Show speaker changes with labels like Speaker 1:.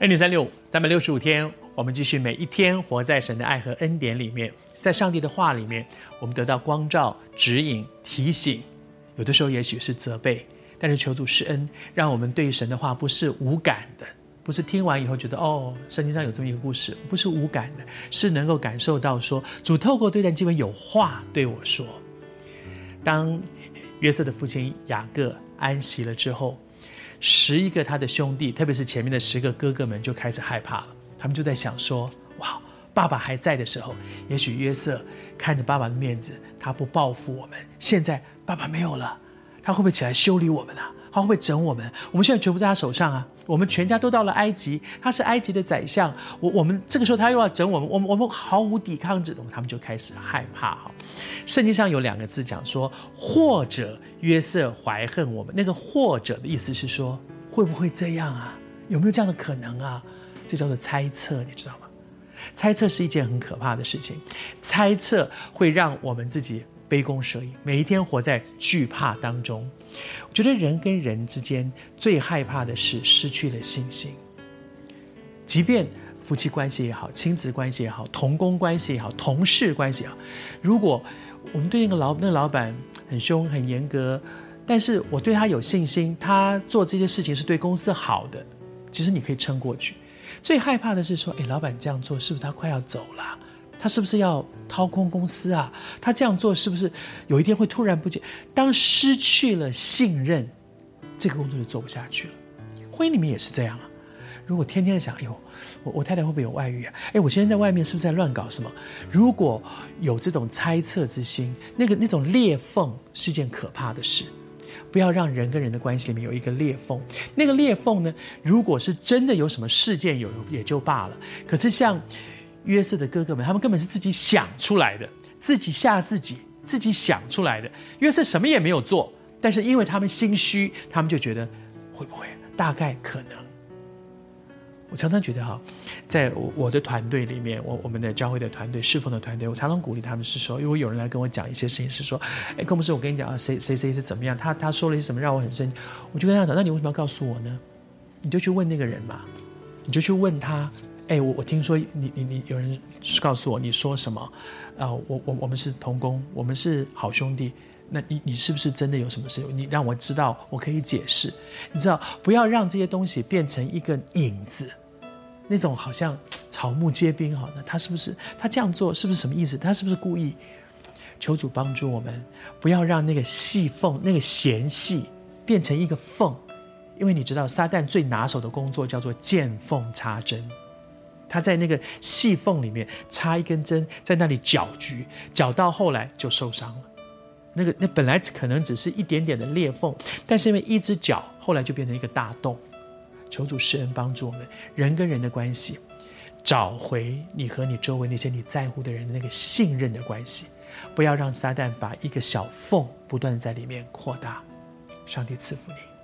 Speaker 1: 恩典三六五，三百六十五天，我们继续每一天活在神的爱和恩典里面，在上帝的话里面，我们得到光照、指引、提醒，有的时候也许是责备，但是求主施恩，让我们对神的话不是无感的，不是听完以后觉得哦，圣经上有这么一个故事，不是无感的，是能够感受到说主透过对谈机会有话对我说。当约瑟的父亲雅各安息了之后。十一个他的兄弟，特别是前面的十个哥哥们，就开始害怕了。他们就在想说：“哇，爸爸还在的时候，也许约瑟看着爸爸的面子，他不报复我们。现在爸爸没有了，他会不会起来修理我们啊？他会整我们？我们现在全部在他手上啊！我们全家都到了埃及，他是埃及的宰相。我我们这个时候他又要整我们，我们我们毫无抵抗之能。他们就开始害怕哈。圣经上有两个字讲说，或者约瑟怀恨我们。那个“或者”的意思是说，会不会这样啊？有没有这样的可能啊？这叫做猜测，你知道吗？猜测是一件很可怕的事情，猜测会让我们自己杯弓蛇影，每一天活在惧怕当中。我觉得人跟人之间最害怕的是失去了信心，即便。夫妻关系也好，亲子关系也好，同工关系也好，同事关系也好，如果我们对那个老那个老板很凶很严格，但是我对他有信心，他做这些事情是对公司好的，其实你可以撑过去。最害怕的是说，哎，老板这样做是不是他快要走了？他是不是要掏空公司啊？他这样做是不是有一天会突然不见？当失去了信任，这个工作就做不下去了。婚姻里面也是这样啊。如果天天想，哎呦，我我太太会不会有外遇啊？哎，我现在在外面是不是在乱搞什么？如果有这种猜测之心，那个那种裂缝是件可怕的事。不要让人跟人的关系里面有一个裂缝。那个裂缝呢，如果是真的有什么事件有也就罢了。可是像约瑟的哥哥们，他们根本是自己想出来的，自己吓自己，自己想出来的。约瑟什么也没有做，但是因为他们心虚，他们就觉得会不会，大概可能。我常常觉得哈，在我的团队里面，我我们的教会的团队、侍奉的团队，我常常鼓励他们是说，如果有人来跟我讲一些事情，是说，哎，郭牧师我跟你讲啊，谁谁谁是怎么样，他他说了一些什么让我很生气，我就跟他讲，那你为什么要告诉我呢？你就去问那个人嘛，你就去问他，哎，我我听说你你你有人告诉我你说什么，啊、我我我们是同工，我们是好兄弟。那你你是不是真的有什么事？你让我知道，我可以解释。你知道，不要让这些东西变成一个影子，那种好像草木皆兵。好，那他是不是他这样做是不是什么意思？他是不是故意？求主帮助我们，不要让那个细缝、那个嫌隙变成一个缝，因为你知道，撒旦最拿手的工作叫做见缝插针，他在那个细缝里面插一根针，在那里搅局，搅到后来就受伤了。那个那本来可能只是一点点的裂缝，但是因为一只脚，后来就变成一个大洞。求主施恩帮助我们，人跟人的关系，找回你和你周围那些你在乎的人的那个信任的关系，不要让撒旦把一个小缝不断在里面扩大。上帝赐福你。